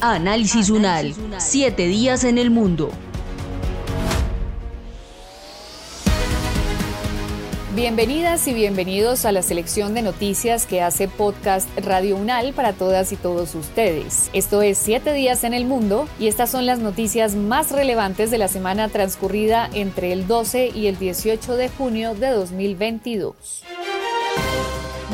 Análisis UNAL, siete días en el mundo. Bienvenidas y bienvenidos a la selección de noticias que hace podcast Radio Unal para todas y todos ustedes. Esto es Siete días en el mundo y estas son las noticias más relevantes de la semana transcurrida entre el 12 y el 18 de junio de 2022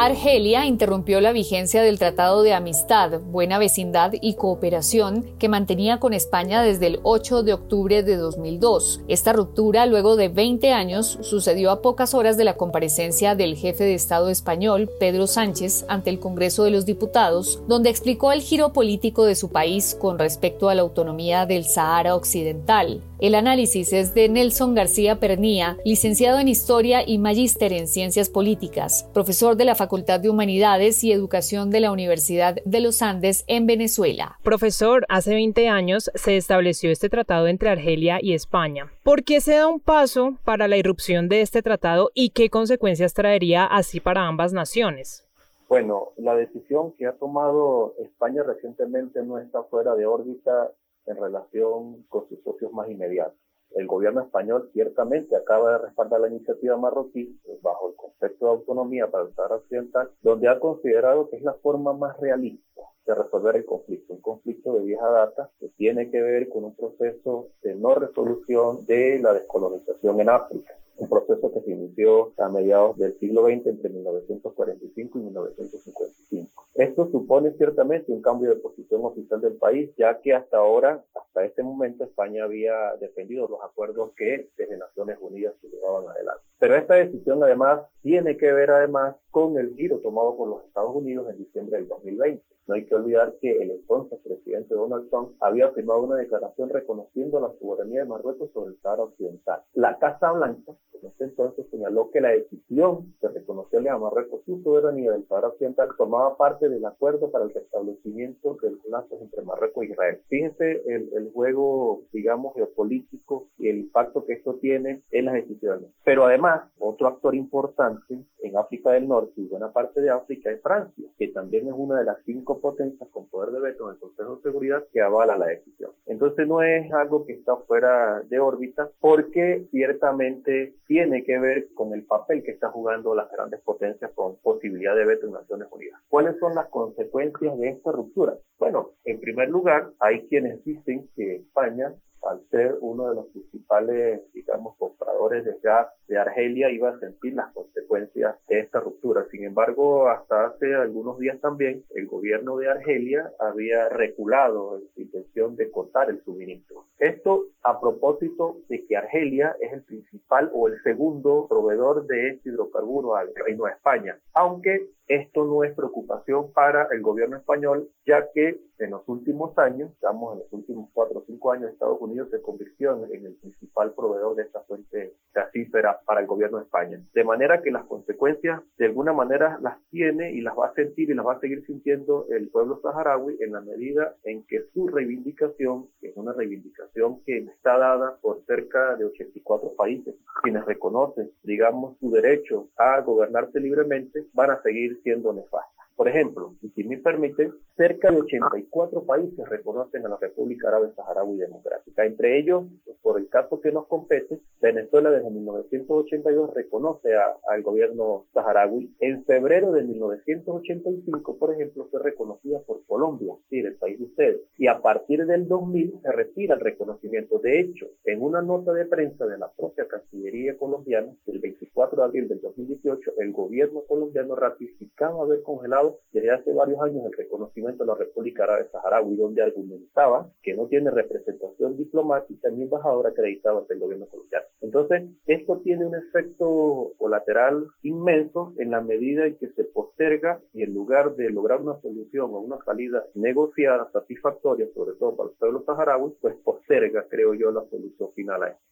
Argelia interrumpió la vigencia del Tratado de Amistad, Buena Vecindad y Cooperación que mantenía con España desde el 8 de octubre de 2002. Esta ruptura, luego de 20 años, sucedió a pocas horas de la comparecencia del jefe de Estado español, Pedro Sánchez, ante el Congreso de los Diputados, donde explicó el giro político de su país con respecto a la autonomía del Sahara Occidental. El análisis es de Nelson García Pernía, licenciado en Historia y magíster en Ciencias Políticas, profesor de la Facultad de Humanidades y Educación de la Universidad de los Andes en Venezuela. Profesor, hace 20 años se estableció este tratado entre Argelia y España. ¿Por qué se da un paso para la irrupción de este tratado y qué consecuencias traería así para ambas naciones? Bueno, la decisión que ha tomado España recientemente no está fuera de órbita en relación con sus socios más inmediatos. El gobierno español ciertamente acaba de respaldar la iniciativa marroquí pues, bajo el concepto de autonomía para el Sahara Occidental, donde ha considerado que es la forma más realista de resolver el conflicto, un conflicto de vieja data que tiene que ver con un proceso de no resolución de la descolonización en África un proceso que se inició a mediados del siglo XX entre 1945 y 1955. Esto supone ciertamente un cambio de posición oficial del país, ya que hasta ahora, hasta este momento, España había defendido los acuerdos que desde Naciones Unidas se llevaban adelante. Pero esta decisión además tiene que ver además con el giro tomado por los Estados Unidos en diciembre del 2020. No hay que olvidar que el entonces presidente Donald Trump había firmado una declaración reconociendo la soberanía de Marruecos sobre el Sahara Occidental. La Casa Blanca en ese entonces señaló que la decisión de reconocerle a Marruecos su soberanía del Sahara Occidental formaba parte del acuerdo para el restablecimiento de los lazos entre Marruecos e Israel. Fíjense el, el juego, digamos, geopolítico y el impacto que esto tiene en las decisiones. Pero además, otro actor importante en África del Norte y buena parte de África es Francia, que también es una de las cinco potencias con poder de veto en el Consejo de Seguridad que avala la decisión. Entonces no es algo que está fuera de órbita porque ciertamente tiene que ver con el papel que están jugando las grandes potencias con posibilidad de veto en Naciones Unidas. ¿Cuáles son las consecuencias de esta ruptura? Bueno, en primer lugar, hay quienes dicen que España al ser uno de los principales, digamos, compradores de gas de Argelia, iba a sentir las consecuencias de esta ruptura. Sin embargo, hasta hace algunos días también, el gobierno de Argelia había reculado en su intención de cortar el suministro. Esto a propósito de que Argelia es el principal o el segundo proveedor de este hidrocarburo al Reino de España, aunque esto no es preocupación para el gobierno español, ya que en los últimos años, estamos en los últimos cuatro o cinco años, Estados Unidos se convirtió en el principal proveedor de esta fuente gasífera para el gobierno de España. De manera que las consecuencias, de alguna manera, las tiene y las va a sentir y las va a seguir sintiendo el pueblo saharaui en la medida en que su reivindicación, que es una reivindicación que está dada por cerca de 84 países, quienes reconocen, digamos, su derecho a gobernarse libremente, van a seguir siendo nefastas. Por ejemplo, y si me permiten, cerca de 84 países reconocen a la República Árabe Saharaui Democrática. Entre ellos, por el caso que nos compete, Venezuela desde 1982 reconoce al gobierno saharaui. En febrero de 1985, por ejemplo, fue reconocida por Colombia, el país de ustedes. Y a partir del 2000 se retira el reconocimiento. De hecho, en una nota de prensa de la propia Cancillería colombiana, el 24 de abril del 2018, el gobierno colombiano ratificaba haber congelado desde hace varios años el reconocimiento de la República Árabe Saharaui, donde argumentaba que no tiene representación diplomática ni embajador acreditado ante el gobierno colombiano. Entonces, esto tiene un efecto colateral inmenso en la medida en que se posterga y en lugar de lograr una solución o una salida negociada, satisfactoria, sobre todo para los pueblos saharauis, pues posterga, creo yo, la solución final a esto.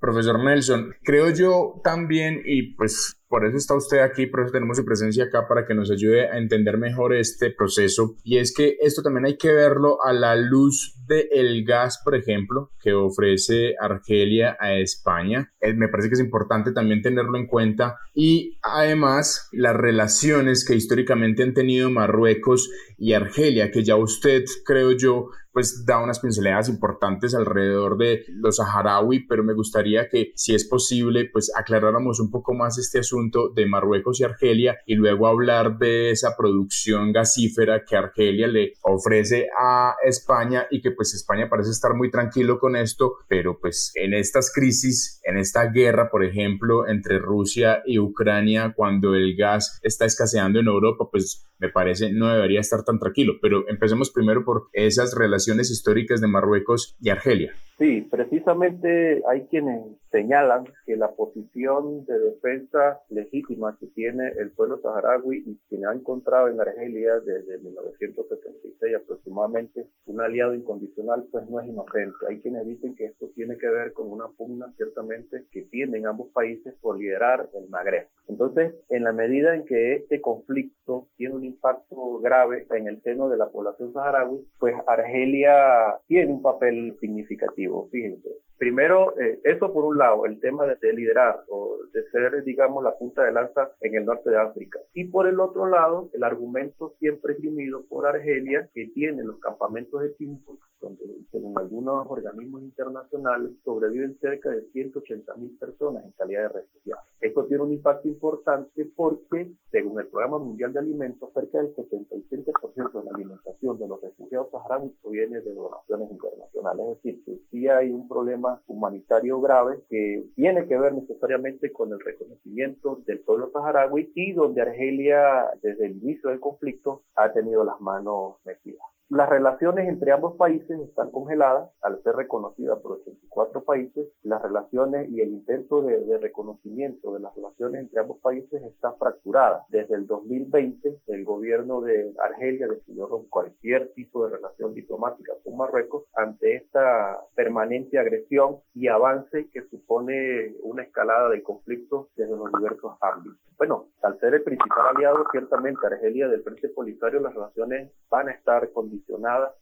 Profesor Nelson, creo yo también, y pues por eso está usted aquí, por eso tenemos su presencia acá para que nos ayude a entender mejor este proceso. Y es que esto también hay que verlo a la luz del el gas, por ejemplo, que ofrece Argelia a España. Eh, me parece que es importante también tenerlo en cuenta. Y además las relaciones que históricamente han tenido Marruecos y Argelia, que ya usted, creo yo, pues da unas pinceladas importantes alrededor de los saharaui, pero me gustaría que, si es posible, pues aclaráramos un poco más este asunto de Marruecos y Argelia y luego hablar de esa producción gasífera que Argelia le ofrece a España y que pues España parece estar muy tranquilo con esto, pero pues en estas crisis, en esta guerra, por ejemplo, entre Rusia y Ucrania, cuando el gas está escaseando en Europa, pues me parece no debería estar tan tranquilo. Pero empecemos primero por esas relaciones históricas de Marruecos y Argelia. Sí, precisamente hay quienes señalan que la posición de defensa legítima que tiene el pueblo saharaui y quien ha encontrado en Argelia desde 1976 aproximadamente un aliado incondicional, pues no es inocente. Hay quienes dicen que esto tiene que ver con una pugna ciertamente que tienen ambos países por liderar el Magreb. Entonces, en la medida en que este conflicto tiene un impacto grave en el seno de la población saharaui, pues Argelia tiene un papel significativo. Fíjense, Primero, eh, eso por un lado, el tema de, liderar o de ser, digamos, la punta de lanza en el norte de África. Y por el otro lado, el argumento siempre esgrimido por Argelia, que tiene los campamentos de Timbuktu, donde según algunos organismos internacionales sobreviven cerca de 180 mil personas en calidad de refugiados. Esto tiene un impacto importante porque, según el Programa Mundial de Alimentos, cerca del 77% de la alimentación de los refugiados saharauis proviene de donaciones internacionales. Es decir, que sí hay un problema humanitario grave que tiene que ver necesariamente con el reconocimiento del pueblo saharaui y donde Argelia desde el inicio del conflicto ha tenido las manos metidas. Las relaciones entre ambos países están congeladas al ser reconocidas por 84 países. Las relaciones y el intento de, reconocimiento de las relaciones entre ambos países está fracturada. Desde el 2020, el gobierno de Argelia decidió romper cualquier tipo de relación diplomática con Marruecos ante esta permanente agresión y avance que supone una escalada del conflicto desde los diversos ámbitos. Bueno, al ser el principal aliado, ciertamente Argelia del Frente Polisario, las relaciones van a estar condicionadas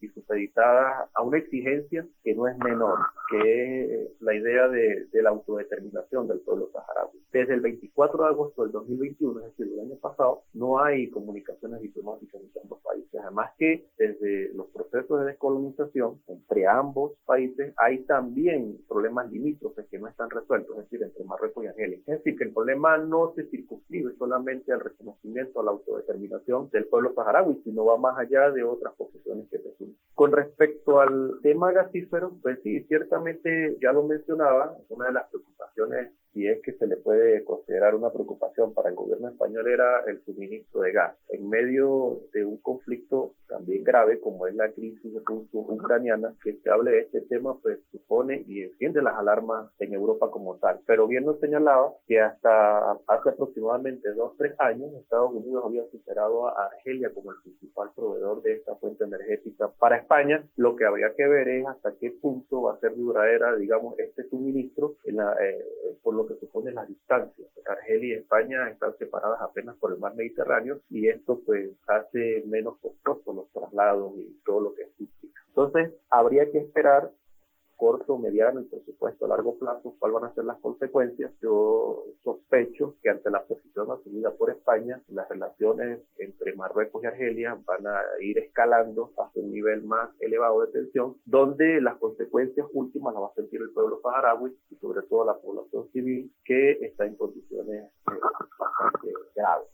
y supeditadas a una exigencia que no es menor, que es la idea de, la autodeterminación del pueblo saharaui. Desde el 24 de agosto del 2021, es decir, el año pasado, no hay comunicaciones diplomáticas entre ambos países. Además que desde los procesos de descolonización entre ambos países hay también problemas limítrofes que no están resueltos, es decir, entre Marruecos y Argelia. Es decir, que el problema no se circunscribe solamente al reconocimiento, a la autodeterminación del pueblo saharaui, sino va más allá de otras posiciones Con respecto al tema gasífero, pues sí, ciertamente ya lo mencionaba, una de las preocupaciones si es que se le puede considerar una preocupación para el gobierno español era el suministro de gas. En medio de un conflicto también grave como es la crisis ruso-ucraniana, que se hable de este tema pues supone y enciende las alarmas en Europa como tal. Pero bien nos señalaba que hasta hace aproximadamente dos tres años Estados Unidos había superado a Argelia como el principal proveedor de esta fuente energética para España. Lo que habría que ver es hasta qué punto va a ser duradera, digamos, este suministro en la, eh, por lo que supone las distancias. Argelia y España están separadas apenas por el mar Mediterráneo y esto pues hace menos costoso los traslados y todo lo que significa. Entonces, habría que esperar corto, mediano y por supuesto a largo plazo cuáles van a ser las consecuencias. Yo sospecho que ante la posición asumida por España, las relaciones entre Marruecos y Argelia van a ir escalando hasta un nivel más elevado de tensión, donde las consecuencias últimas las va a sentir el pueblo saharaui y sobre todo la población civil que está en condiciones bastante graves.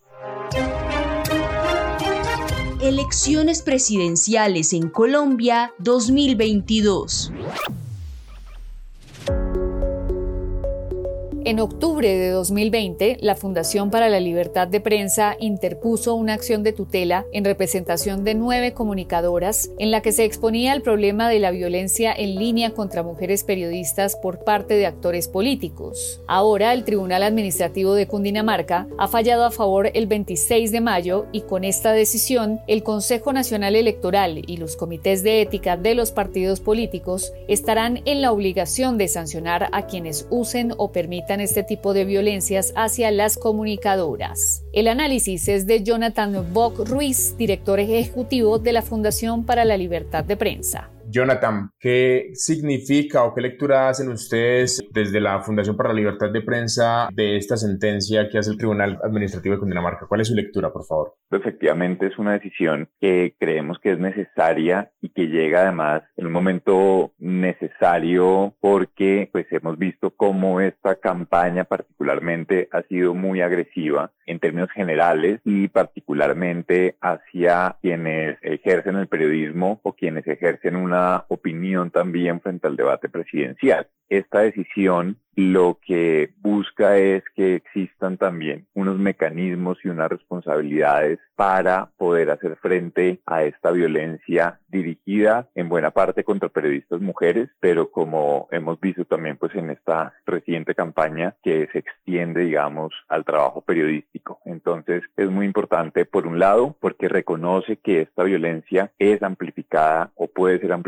Elecciones presidenciales en Colombia 2022. En octubre de 2020, la Fundación para la Libertad de Prensa interpuso una acción de tutela en representación de nueve comunicadoras en la que se exponía el problema de la violencia en línea contra mujeres periodistas por parte de actores políticos. Ahora, el Tribunal Administrativo de Cundinamarca ha fallado a favor el 26 de mayo y con esta decisión, el Consejo Nacional Electoral y los comités de ética de los partidos políticos estarán en la obligación de sancionar a quienes usen o permitan este tipo de violencias hacia las comunicadoras. El análisis es de Jonathan Bock Ruiz, director ejecutivo de la Fundación para la Libertad de Prensa. Jonathan, ¿qué significa o qué lectura hacen ustedes desde la Fundación para la Libertad de Prensa de esta sentencia que hace el Tribunal Administrativo de Cundinamarca? ¿Cuál es su lectura, por favor? Efectivamente, es una decisión que creemos que es necesaria y que llega además en un momento necesario porque pues hemos visto cómo esta campaña particularmente ha sido muy agresiva en términos generales y particularmente hacia quienes ejercen el periodismo o quienes ejercen una opinión también frente al debate presidencial. Esta decisión lo que busca es que existan también unos mecanismos y unas responsabilidades para poder hacer frente a esta violencia dirigida en buena parte contra periodistas mujeres, pero como hemos visto también pues en esta reciente campaña que se extiende digamos al trabajo periodístico. Entonces es muy importante por un lado porque reconoce que esta violencia es amplificada o puede ser amplificada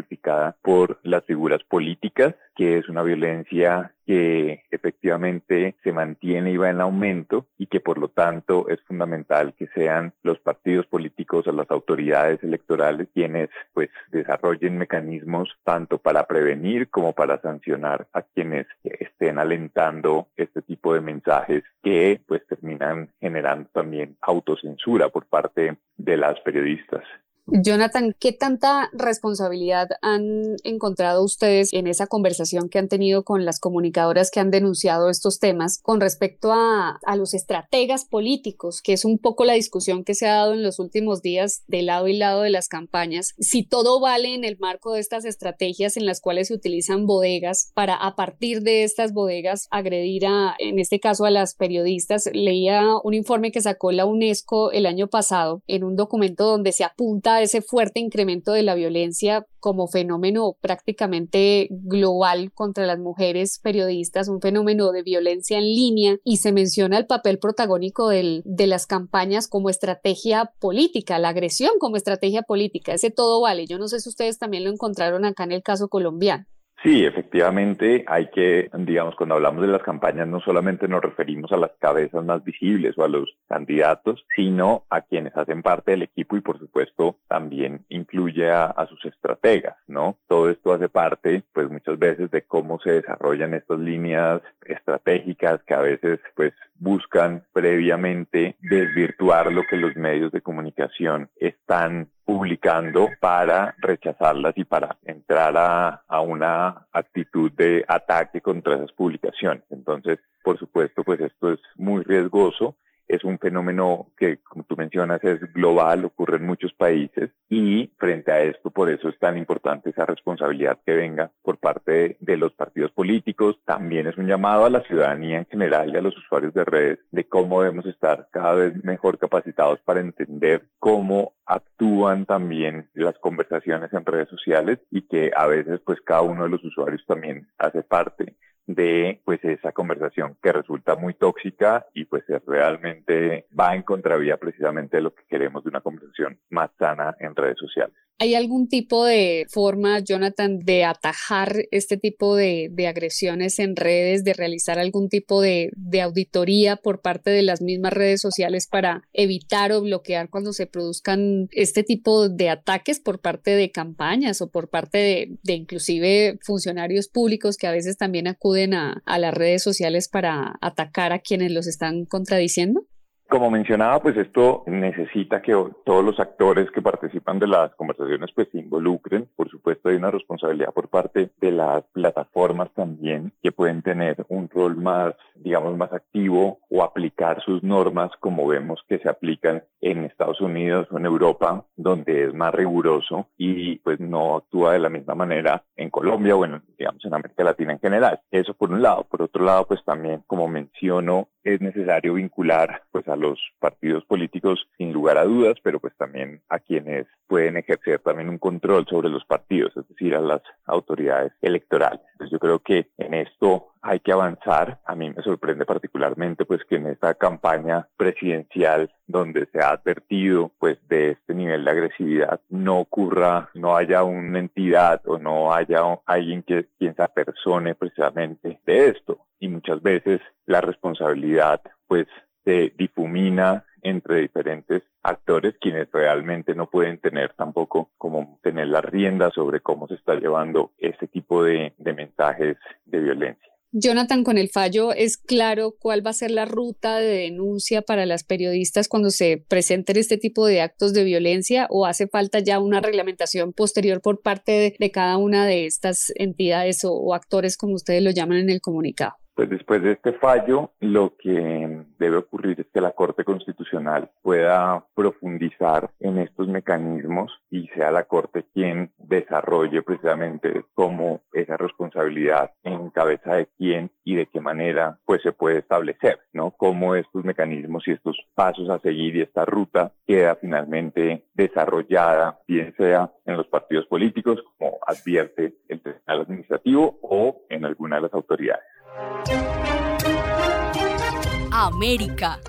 por las figuras políticas, que es una violencia que efectivamente se mantiene y va en aumento y que por lo tanto es fundamental que sean los partidos políticos o las autoridades electorales quienes pues desarrollen mecanismos tanto para prevenir como para sancionar a quienes estén alentando este tipo de mensajes que pues terminan generando también autocensura por parte de las periodistas. Jonathan, ¿qué tanta responsabilidad han encontrado ustedes en esa conversación que han tenido con las comunicadoras que han denunciado estos temas con respecto a, a, los estrategas políticos, que es un poco la discusión que se ha dado en los últimos días de lado y lado de las campañas? Si todo vale en el marco de estas estrategias en las cuales se utilizan bodegas para a partir de estas bodegas agredir a, en este caso, a las periodistas. Leía un informe que sacó la UNESCO el año pasado en un documento donde se apunta ese fuerte incremento de la violencia como fenómeno prácticamente global contra las mujeres periodistas, un fenómeno de violencia en línea y se menciona el papel protagónico de las campañas como estrategia política, la agresión como estrategia política, ese todo vale. Yo no sé si ustedes también lo encontraron acá en el caso colombiano. Sí, efectivamente, hay que, digamos, cuando hablamos de las campañas, no solamente nos referimos a las cabezas más visibles o a los candidatos, sino a quienes hacen parte del equipo y, por supuesto, también incluye a, sus estrategas, ¿no? Todo esto hace parte, pues, muchas veces de cómo se desarrollan estas líneas estratégicas que a veces, pues, buscan previamente desvirtuar lo que los medios de comunicación están publicando para rechazarlas y para entrar a, a, una actitud de ataque contra esas publicaciones. Entonces, por supuesto, pues esto es muy riesgoso es un fenómeno que, como tú mencionas, es global, ocurre en muchos países y frente a esto, por eso es tan importante esa responsabilidad que venga por parte de, los partidos políticos. También es un llamado a la ciudadanía en general y a los usuarios de redes de cómo debemos estar cada vez mejor capacitados para entender cómo actúan también las conversaciones en redes sociales y que a veces pues cada uno de los usuarios también hace parte de pues esa conversación que resulta muy tóxica y pues realmente va en contravía precisamente de lo que queremos de una conversación más sana en redes sociales. ¿Hay algún tipo de forma, Jonathan, de atajar este tipo de, agresiones en redes, de realizar algún tipo de, auditoría por parte de las mismas redes sociales para evitar o bloquear cuando se produzcan este tipo de ataques por parte de campañas o por parte de, de inclusive funcionarios públicos que a veces también acuden a, las redes sociales para atacar a quienes los están contradiciendo? Como mencionaba, pues esto necesita que todos los actores que participan de las conversaciones pues se involucren. Por supuesto, hay una responsabilidad por parte de las plataformas también que pueden tener un rol más, digamos, más activo o aplicar sus normas como vemos que se aplican en Estados Unidos o en Europa, donde es más riguroso y pues no actúa de la misma manera en Colombia o en, digamos, en América Latina en general. Eso por un lado. Por otro lado, pues también, como menciono, es necesario vincular pues a los partidos políticos sin lugar a dudas, pero pues también a quienes pueden ejercer también un control sobre los partidos, es decir, a las autoridades electorales. Entonces yo creo que en esto hay que avanzar. A mí me sorprende particularmente pues que en esta campaña presidencial donde se ha advertido pues de este nivel de agresividad no ocurra, no haya una entidad o no haya alguien que quien se apersone precisamente de esto. Y muchas veces la responsabilidad pues se difumina entre diferentes actores quienes realmente no pueden tener tampoco como tener la rienda sobre cómo se está llevando ese tipo de, de mensajes de violencia. Jonathan, con el fallo es claro cuál va a ser la ruta de denuncia para las periodistas cuando se presenten este tipo de actos de violencia o hace falta ya una reglamentación posterior por parte de, cada una de estas entidades o actores, como ustedes lo llaman en el comunicado. Pues después de este fallo, lo que debe ocurrir es que la Corte Constitucional pueda profundizar en estos mecanismos y sea la Corte quien desarrolle precisamente cómo esa responsabilidad en cabeza de quién y de qué manera pues se puede establecer, ¿no? Cómo estos mecanismos y estos pasos a seguir y esta ruta queda finalmente desarrollada, bien sea en los partidos políticos, como advierte el Tribunal Administrativo, o en alguna de las autoridades. América.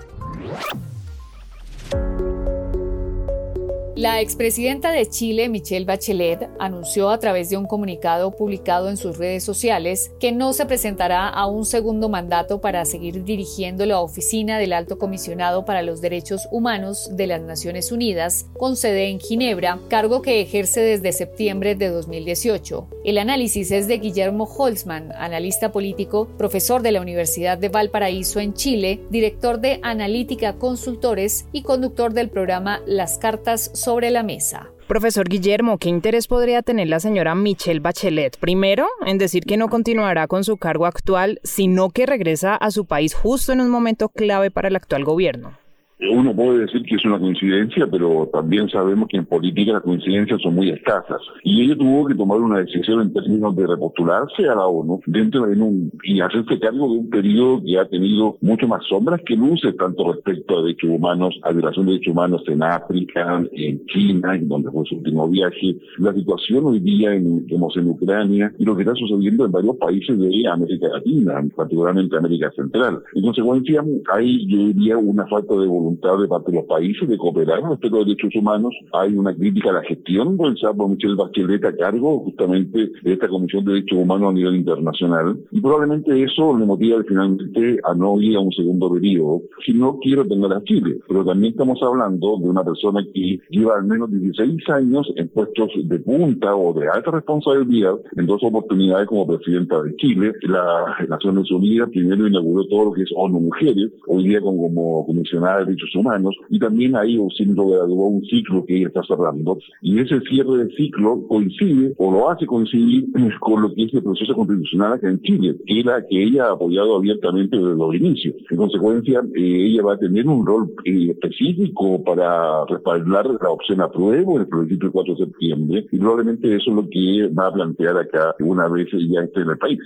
La expresidenta de Chile, Michelle Bachelet, anunció a través de un comunicado publicado en sus redes sociales que no se presentará a un segundo mandato para seguir dirigiendo la oficina del Alto Comisionado para los Derechos Humanos de las Naciones Unidas, con sede en Ginebra, cargo que ejerce desde septiembre de 2018. El análisis es de Guillermo Holzman, analista político, profesor de la Universidad de Valparaíso en Chile, director de Analítica Consultores y conductor del programa Las Cartas la mesa. Profesor Guillermo, ¿qué interés podría tener la señora Michelle Bachelet? Primero, en decir que no continuará con su cargo actual, sino que regresa a su país justo en un momento clave para el actual gobierno. Uno puede decir que es una coincidencia, pero también sabemos que en política las coincidencias son muy escasas. Y ella tuvo que tomar una decisión en términos de repostularse a la ONU dentro de un, y hacerse cargo de un periodo que ha tenido mucho más sombras que luces, tanto respecto a derechos humanos, a violación de derechos humanos en África, en China, en donde fue su último viaje, la situación hoy día en, en Ucrania y lo que está sucediendo en varios países de América Latina, particularmente América Central. En consecuencia, hay, yo diría, una falta de voluntad de parte de los países de cooperar respecto a los derechos humanos. Hay una crítica a la gestión realizada por Michelle Bachelet a cargo justamente de esta Comisión de Derechos Humanos a nivel internacional. Y probablemente eso le motiva finalmente a no ir a un segundo periodo, si no quiero tener a Chile. Pero también estamos hablando de una persona que lleva al menos 16 años en puestos de punta o de alta responsabilidad en dos oportunidades como presidenta de Chile. La Naciones Unidas primero inauguró todo lo que es ONU Mujeres, hoy día como comisionada de humanos, y también hay un un ciclo que está cerrando, y ese cierre del ciclo coincide o lo hace coincidir con lo que es el proceso constitucional acá en Chile, que era que ella ha apoyado abiertamente desde los inicios. En consecuencia, eh, ella va a tener un rol eh, específico para respaldar la opción apruebo en el del 4 de septiembre, y probablemente eso es lo que va a plantear acá una vez ya esté en el país.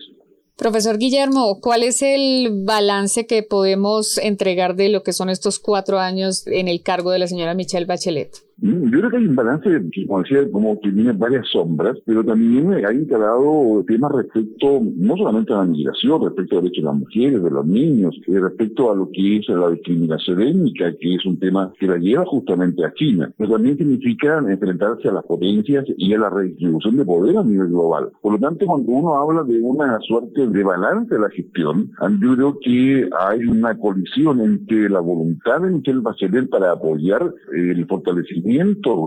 Profesor Guillermo, ¿cuál es el balance que podemos entregar de lo que son estos cuatro años en el cargo de la señora Michelle Bachelet? Mm, yo creo que hay un balance, como decía, como que tiene varias sombras, pero también hay instalado temas respecto no solamente a la migración, respecto a derechos de las mujeres, de los niños, eh, respecto a lo que es la discriminación étnica, que es un tema que la lleva justamente a China, pero también significa enfrentarse a las potencias y a la redistribución de poder a nivel global. Por lo tanto, cuando uno habla de una suerte de balance de la gestión, yo creo que hay una colisión entre la voluntad de Michel Bachelet para apoyar el fortalecimiento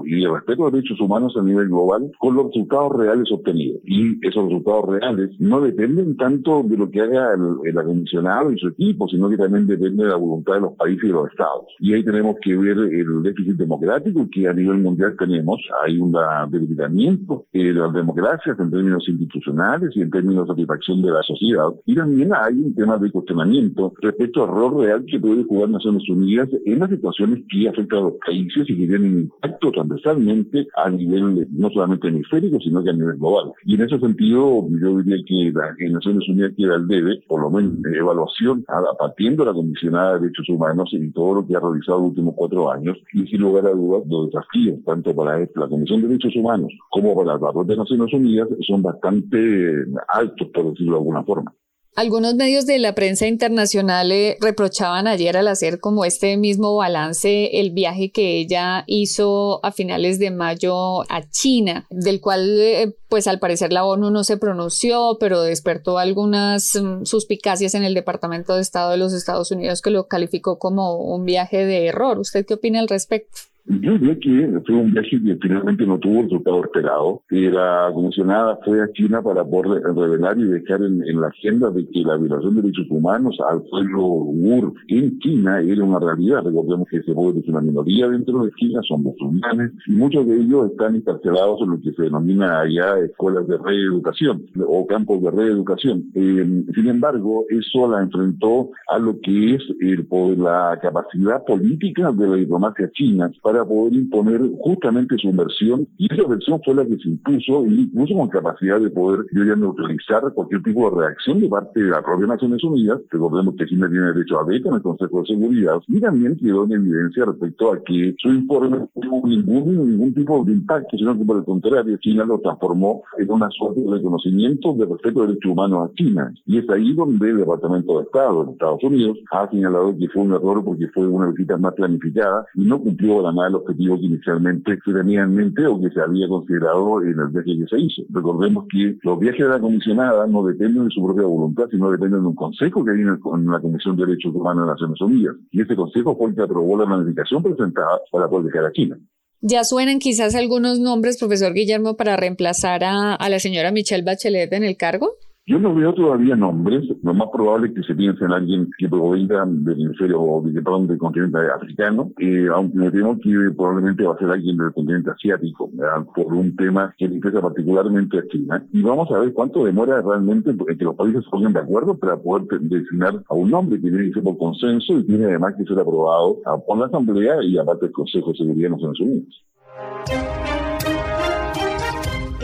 y el respeto a derechos humanos a nivel global con los resultados reales obtenidos. Y esos resultados reales no dependen tanto de lo que haga el, el acondicionado y su equipo, sino que también depende de la voluntad de los países y de los estados. Y ahí tenemos que ver el déficit democrático que a nivel mundial tenemos. Hay un debilitamiento de las democracias en términos institucionales y en términos de satisfacción de la sociedad. Y también hay un tema de cuestionamiento respecto al rol real que puede jugar Naciones Unidas en las situaciones que afectan a los países y que tienen impacto transversalmente a nivel no solamente hemisférico, sino que a nivel global. Y en ese sentido, yo diría que la Naciones Unidas queda al debe, por lo menos de evaluación, partiendo de la Comisionada de Derechos Humanos y todo lo que ha realizado los últimos cuatro años, y sin lugar a dudas, los desafíos, tanto para la Comisión de Derechos Humanos como para la de Naciones Unidas, son bastante altos, por decirlo de alguna forma. Algunos medios de la prensa internacional eh, reprochaban ayer al hacer como este mismo balance el viaje que ella hizo a finales de mayo a China, del cual eh, pues al parecer la ONU no se pronunció, pero despertó algunas mm, suspicacias en el Departamento de Estado de los Estados Unidos que lo calificó como un viaje de error. ¿Usted qué opina al respecto? Yo diría que fue un viaje que finalmente no tuvo el resultado esperado. Y la comisionada fue a China para poder revelar y dejar en, la agenda de que la violación de derechos humanos al pueblo Uyghur en China era una realidad. Recordemos que ese pueblo es una minoría dentro de China, son musulmanes, y muchos de ellos están encarcelados en lo que se denomina allá escuelas de reeducación o campos de reeducación. Eh, sin embargo, eso la enfrentó a lo que es el, la capacidad política de la diplomacia china para para poder imponer justamente su versión y esa versión fue la que se impuso incluso con capacidad de poder ya neutralizar cualquier tipo de reacción de parte de la propia Naciones Unidas. Recordemos que China tiene derecho a veto en el Consejo de Seguridad y también quedó en evidencia respecto a que su informe no tuvo ningún, ningún tipo de impacto, sino que por el contrario China lo transformó en una suerte de reconocimiento de respeto de derechos humanos a China. Y es ahí donde el Departamento de Estado de Estados Unidos ha señalado que fue un error porque fue una visita más planificada y no cumplió la el objetivo que inicialmente se tenía en mente o que se había considerado en el viaje que se hizo. Recordemos que los viajes de la comisionada no dependen de su propia voluntad, sino dependen de un consejo que hay en, la Comisión de Derechos Humanos de Naciones Unidas. Y ese consejo fue el que aprobó la planificación presentada para poder dejar a China. Ya suenan quizás algunos nombres, profesor Guillermo, para reemplazar a, a la señora Michelle Bachelet en el cargo. Yo no veo todavía nombres. Lo más probable es que se piense en alguien que provenga del hemisferio o perdón, del continente africano, eh, aunque me temo que probablemente va a ser alguien del continente asiático, por un tema que le interesa particularmente a China. Y vamos a ver cuánto demora realmente que los países se pongan de acuerdo para poder designar a un nombre que tiene que ser por consenso y tiene además que ser aprobado por la Asamblea y aparte el Consejo de Seguridad de Naciones Unidas.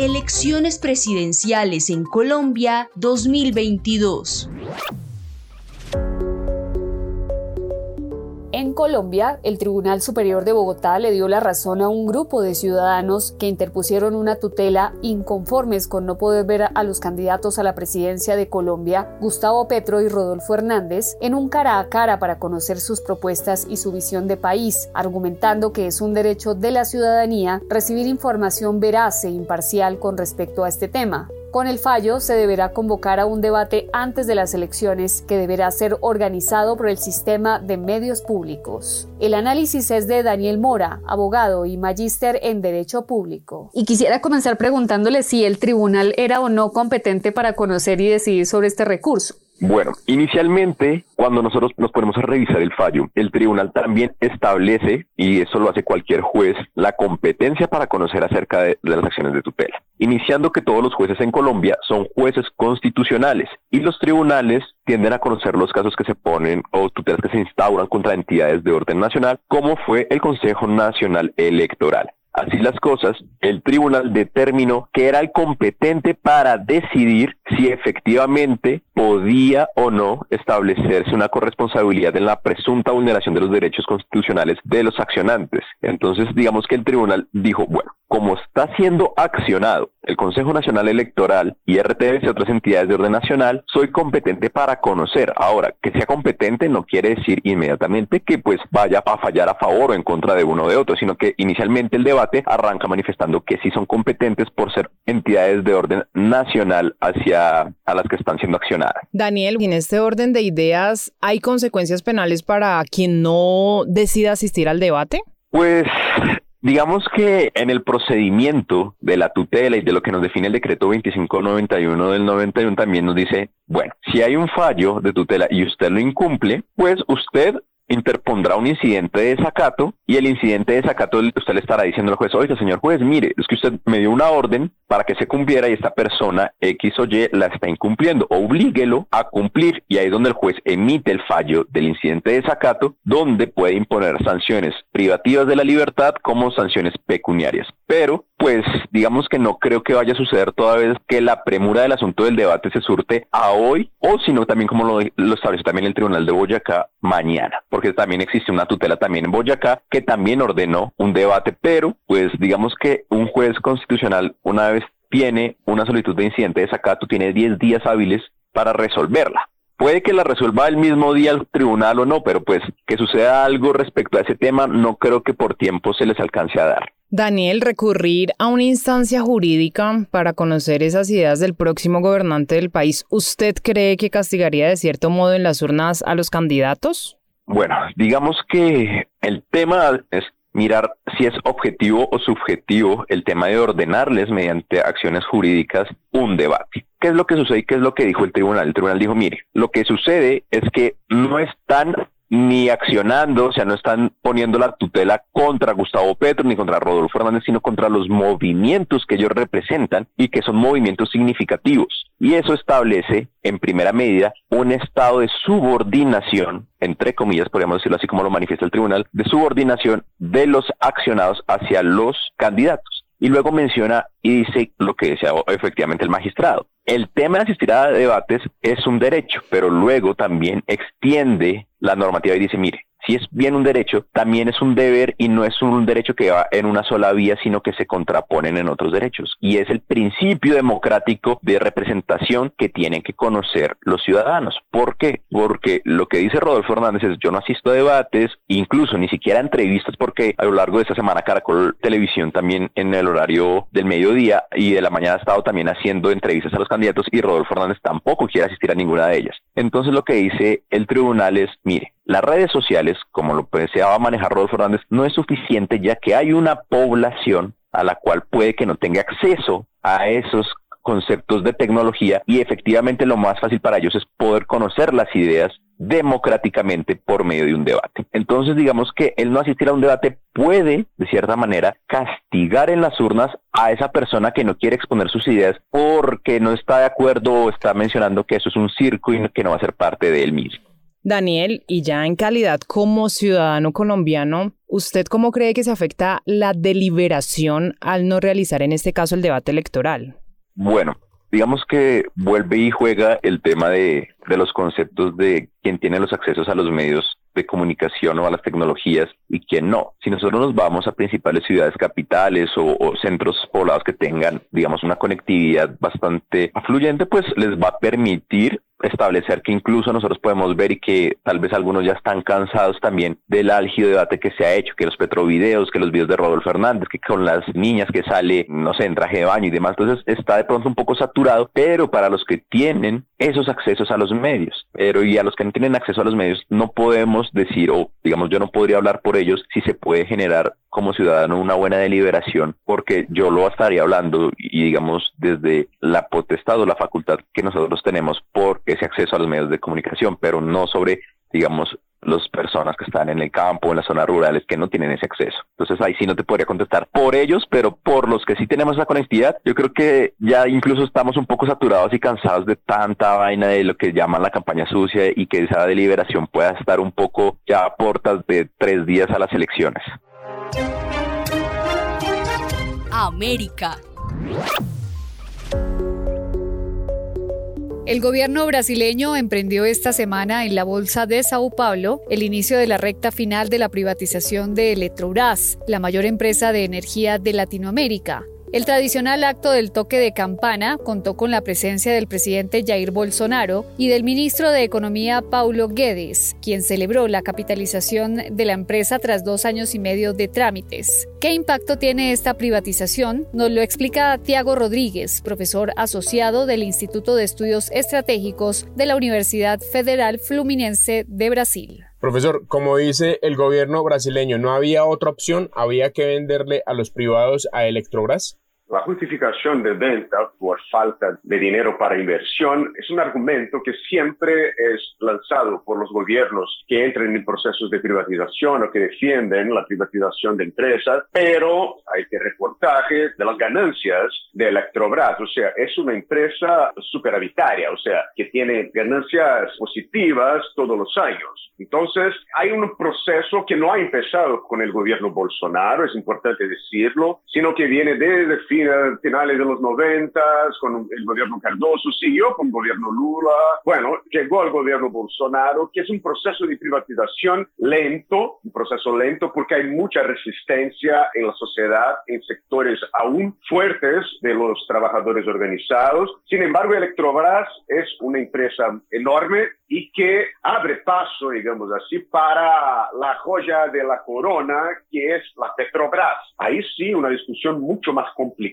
Elecciones presidenciales en Colombia 2022. Colombia, el Tribunal Superior de Bogotá le dio la razón a un grupo de ciudadanos que interpusieron una tutela inconformes con no poder ver a los candidatos a la presidencia de Colombia, Gustavo Petro y Rodolfo Hernández, en un cara a cara para conocer sus propuestas y su visión de país, argumentando que es un derecho de la ciudadanía recibir información veraz e imparcial con respecto a este tema. Con el fallo se deberá convocar a un debate antes de las elecciones que deberá ser organizado por el sistema de medios públicos. El análisis es de Daniel Mora, abogado y magíster en Derecho Público. Y quisiera comenzar preguntándole si el tribunal era o no competente para conocer y decidir sobre este recurso. Bueno, inicialmente, cuando nosotros nos ponemos a revisar el fallo, el tribunal también establece, y eso lo hace cualquier juez, la competencia para conocer acerca de, las acciones de tutela. Iniciando que todos los jueces en Colombia son jueces constitucionales y los tribunales tienden a conocer los casos que se ponen o tutelas que se instauran contra entidades de orden nacional, como fue el Consejo Nacional Electoral. Así las cosas, el tribunal determinó que era el competente para decidir si efectivamente podía o no establecerse una corresponsabilidad en la presunta vulneración de los derechos constitucionales de los accionantes. Entonces, digamos que el tribunal dijo, bueno, como está siendo accionado el Consejo Nacional Electoral y RTBs y otras entidades de orden nacional, soy competente para conocer. Ahora, que sea competente no quiere decir inmediatamente que pues vaya a fallar a favor o en contra de uno o de otro, sino que inicialmente el debate arranca manifestando que sí son competentes por ser entidades de orden nacional hacia a las que están siendo accionadas. Daniel, en este orden de ideas, ¿hay consecuencias penales para quien no decida asistir al debate? Pues Digamos que en el procedimiento de la tutela y de lo que nos define el decreto 2591 del 91 también nos dice, bueno, si hay un fallo de tutela y usted lo incumple, pues usted interpondrá un incidente de desacato y el incidente de desacato usted le estará diciendo al juez, oiga señor juez, mire, es que usted me dio una orden para que se cumpliera y esta persona X o Y la está incumpliendo, oblíguelo a cumplir y ahí es donde el juez emite el fallo del incidente de desacato, donde puede imponer sanciones privativas de la libertad como sanciones pecuniarias. Pero, pues, digamos que no creo que vaya a suceder toda vez que la premura del asunto del debate se surte a hoy o sino también como lo, lo estableció también el Tribunal de Boyacá mañana, porque también existe una tutela también en Boyacá que también ordenó un debate, pero pues digamos que un juez constitucional una vez tiene una solicitud de incidente de desacato, tiene 10 días hábiles para resolverla. Puede que la resuelva el mismo día el tribunal o no, pero pues que suceda algo respecto a ese tema no creo que por tiempo se les alcance a dar. Daniel, recurrir a una instancia jurídica para conocer esas ideas del próximo gobernante del país, ¿usted cree que castigaría de cierto modo en las urnas a los candidatos? Bueno, digamos que el tema es mirar si es objetivo o subjetivo el tema de ordenarles mediante acciones jurídicas un debate. ¿Qué es lo que sucede y qué es lo que dijo el tribunal? El tribunal dijo, mire, lo que sucede es que no están ni accionando, o sea, no están poniendo la tutela contra Gustavo Petro ni contra Rodolfo Hernández, sino contra los movimientos que ellos representan y que son movimientos significativos. Y eso establece, en primera medida, un estado de subordinación, entre comillas, podríamos decirlo así como lo manifiesta el tribunal, de subordinación de los accionados hacia los candidatos. Y luego menciona y dice lo que decía efectivamente el magistrado. El tema de asistir a debates es un derecho, pero luego también extiende la normativa y dice, mire, si es bien un derecho, también es un deber y no es un derecho que va en una sola vía, sino que se contraponen en otros derechos. Y es el principio democrático de representación que tienen que conocer los ciudadanos. ¿Por qué? Porque lo que dice Rodolfo Hernández es yo no asisto a debates, incluso ni siquiera a entrevistas, porque a lo largo de esta semana Caracol Televisión también en el horario del mediodía y de la mañana ha estado también haciendo entrevistas a los candidatos y Rodolfo Hernández tampoco quiere asistir a ninguna de ellas. Entonces lo que dice el tribunal es, mire, las redes sociales, como lo deseaba manejar Rodolfo Fernández, no es suficiente ya que hay una población a la cual puede que no tenga acceso a esos conceptos de tecnología y efectivamente lo más fácil para ellos es poder conocer las ideas democráticamente por medio de un debate. Entonces, digamos que el no asistir a un debate puede, de cierta manera, castigar en las urnas a esa persona que no quiere exponer sus ideas porque no está de acuerdo o está mencionando que eso es un circo y que no va a ser parte de él mismo. Daniel, y ya en calidad como ciudadano colombiano, ¿usted cómo cree que se afecta la deliberación al no realizar en este caso el debate electoral? Bueno, digamos que vuelve y juega el tema de, de los conceptos de quién tiene los accesos a los medios de comunicación o a las tecnologías y quién no. Si nosotros nos vamos a principales ciudades capitales o, centros poblados que tengan, digamos, una conectividad bastante afluyente, pues les va a permitir establecer que incluso nosotros podemos ver y que tal vez algunos ya están cansados también del álgido debate que se ha hecho, que los petrovideos, que los videos de Rodolfo Hernández, que con las niñas que sale, no sé, en traje de baño y demás, entonces está de pronto un poco saturado, pero para los que tienen esos accesos a los medios, pero y a los que no tienen acceso a los medios, no podemos decir, o digamos, yo no podría hablar por ellos si se puede generar como ciudadano una buena deliberación, porque yo lo estaría hablando y digamos desde la potestad o la facultad que nosotros tenemos por ese acceso a los medios de comunicación, pero no sobre, digamos, las personas que están en el campo, en las zonas rurales, que no tienen ese acceso. Entonces ahí sí no te podría contestar por ellos, pero por los que sí tenemos esa conectividad, yo creo que ya incluso estamos un poco saturados y cansados de tanta vaina de lo que llaman la campaña sucia y que esa deliberación pueda estar un poco ya a puertas de tres días a las elecciones. América. El gobierno brasileño emprendió esta semana en la Bolsa de Sao Paulo el inicio de la recta final de la privatización de Electrobras, la mayor empresa de energía de Latinoamérica. El tradicional acto del toque de campana contó con la presencia del presidente Jair Bolsonaro y del ministro de Economía Paulo Guedes, quien celebró la capitalización de la empresa tras dos años y medio de trámites. ¿Qué impacto tiene esta privatización? Nos lo explica Tiago Rodríguez, profesor asociado del Instituto de Estudios Estratégicos de la Universidad Federal Fluminense de Brasil. Profesor, como dice el gobierno brasileño, ¿no había otra opción? ¿Había que venderle a los privados a Electrobras? La justificación de venta por falta de dinero para inversión es un argumento que siempre es lanzado por los gobiernos que entran en procesos de privatización o que defienden la privatización de empresas, pero hay que reportaje de las ganancias de Electrobras, o sea, es una empresa superavitaria, o sea, que tiene ganancias positivas todos los años. Entonces, hay un proceso que no ha empezado con el gobierno Bolsonaro, es importante decirlo, sino que viene desde fin finales de los noventas, con el gobierno Cardoso, siguió con el gobierno Lula, bueno, llegó al gobierno Bolsonaro, que es un proceso de privatización lento, un proceso lento porque hay mucha resistencia en la sociedad, en sectores aún fuertes de los trabajadores organizados. Sin embargo, Electrobras es una empresa enorme y que abre paso, digamos así, para la joya de la corona, que es la Petrobras. Ahí sí, una discusión mucho más complicada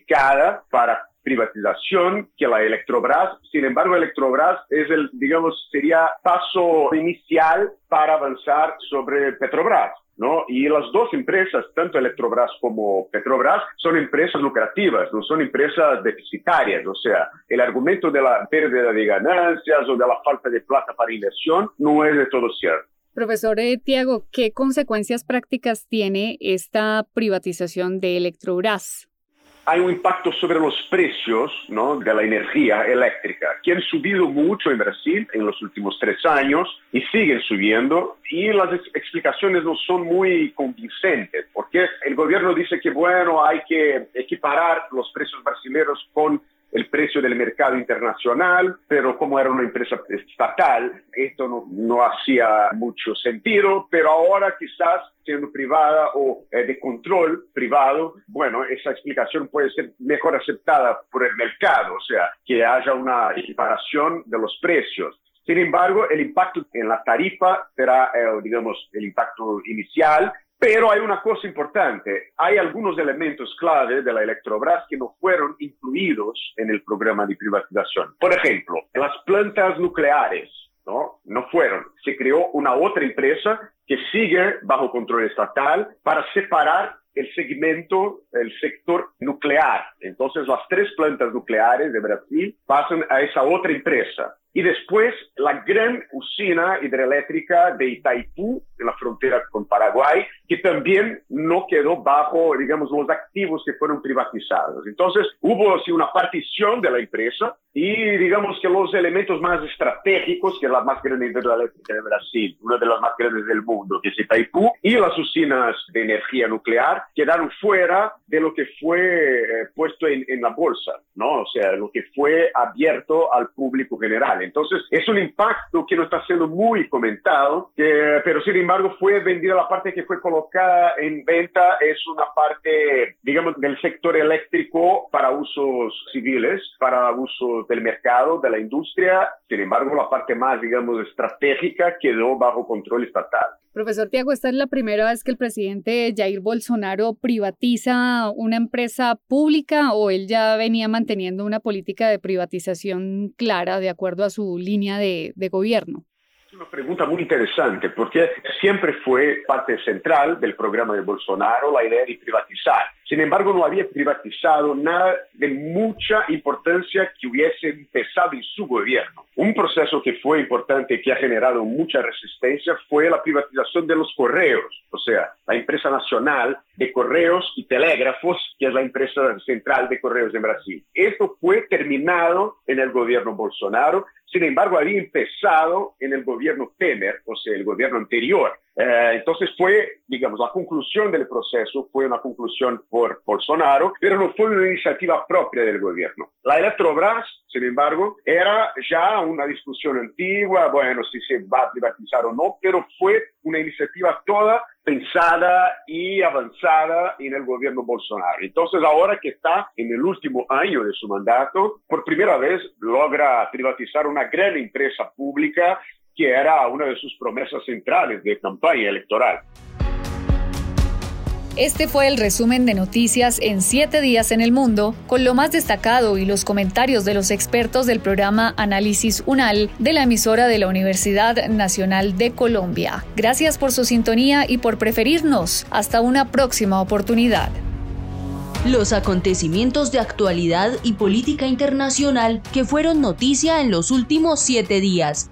para privatización que la Electrobras. Sin embargo, Electrobras es el, digamos, sería paso inicial para avanzar sobre Petrobras. ¿No? Y las dos empresas, tanto Electrobras como Petrobras, son empresas lucrativas, no son empresas deficitarias. O sea, el argumento de la pérdida de ganancias o de la falta de plata para inversión no es de todo cierto. Profesor eh, Tiago, ¿qué consecuencias prácticas tiene esta privatización de Electrobras? Hay un impacto sobre los precios de la energía eléctrica, que han subido mucho en Brasil en los últimos tres años y siguen subiendo. Y las explicaciones no son muy convincentes, porque el gobierno dice que, bueno, hay que equiparar los precios brasileños con el precio del mercado internacional, pero como era una empresa estatal, esto no, no hacía mucho sentido, pero ahora quizás siendo privada o eh, de control privado, bueno, esa explicación puede ser mejor aceptada por el mercado, o sea, que haya una equiparación de los precios. Sin embargo, el impacto en la tarifa será, eh, digamos, el impacto inicial pero hay una cosa importante, hay algunos elementos clave de la Electrobras que no fueron incluidos en el programa de privatización. Por ejemplo, las plantas nucleares, ¿no? No fueron. Se creó una otra empresa que sigue bajo control estatal para separar el segmento, el sector nuclear. Entonces las tres plantas nucleares de Brasil pasan a esa otra empresa. Y después la gran usina hidroeléctrica de Itaipú, en la frontera con Paraguay, que también no quedó bajo, digamos, los activos que fueron privatizados. Entonces hubo así una partición de la empresa y digamos que los elementos más estratégicos, que es la más grande hidroeléctrica de Brasil, una de las más grandes del mundo, que es Itaipú, y las usinas de energía nuclear, quedaron fuera de lo que fue eh, puesto en, en la bolsa, ¿no? O sea, lo que fue abierto al público general. Entonces, es un impacto que no está siendo muy comentado, pero sin embargo fue vendida la parte que fue colocada en venta, es una parte, digamos, del sector eléctrico para usos civiles, para usos del mercado, de la industria. Sin embargo, la parte más, digamos, estratégica quedó bajo control estatal. Profesor Tiago, esta es la primera vez que el presidente Jair Bolsonaro privatiza una empresa pública o él ya venía manteniendo una política de privatización clara de acuerdo a su línea de, de gobierno. Es una pregunta muy interesante porque siempre fue parte central del programa de Bolsonaro la idea de privatizar. Sin embargo, no había privatizado nada de mucha importancia que hubiese empezado en su gobierno. Un proceso que fue importante y que ha generado mucha resistencia fue la privatización de los correos, o sea, la empresa nacional de correos y telégrafos, que es la empresa central de correos en Brasil. Esto fue terminado en el gobierno Bolsonaro, sin embargo, había empezado en el gobierno Temer, o sea, el gobierno anterior. Eh, entonces fue, digamos, la conclusión del proceso fue una conclusión por Bolsonaro, pero no fue una iniciativa propia del gobierno. La Electrobras, sin embargo, era ya una discusión antigua, bueno, si se va a privatizar o no, pero fue una iniciativa toda pensada y avanzada en el gobierno Bolsonaro. Entonces, ahora que está en el último año de su mandato, por primera vez logra privatizar una gran empresa pública que era una de sus promesas centrales de campaña electoral. Este fue el resumen de noticias en siete días en el mundo, con lo más destacado y los comentarios de los expertos del programa Análisis UNAL de la emisora de la Universidad Nacional de Colombia. Gracias por su sintonía y por preferirnos. Hasta una próxima oportunidad. Los acontecimientos de actualidad y política internacional que fueron noticia en los últimos siete días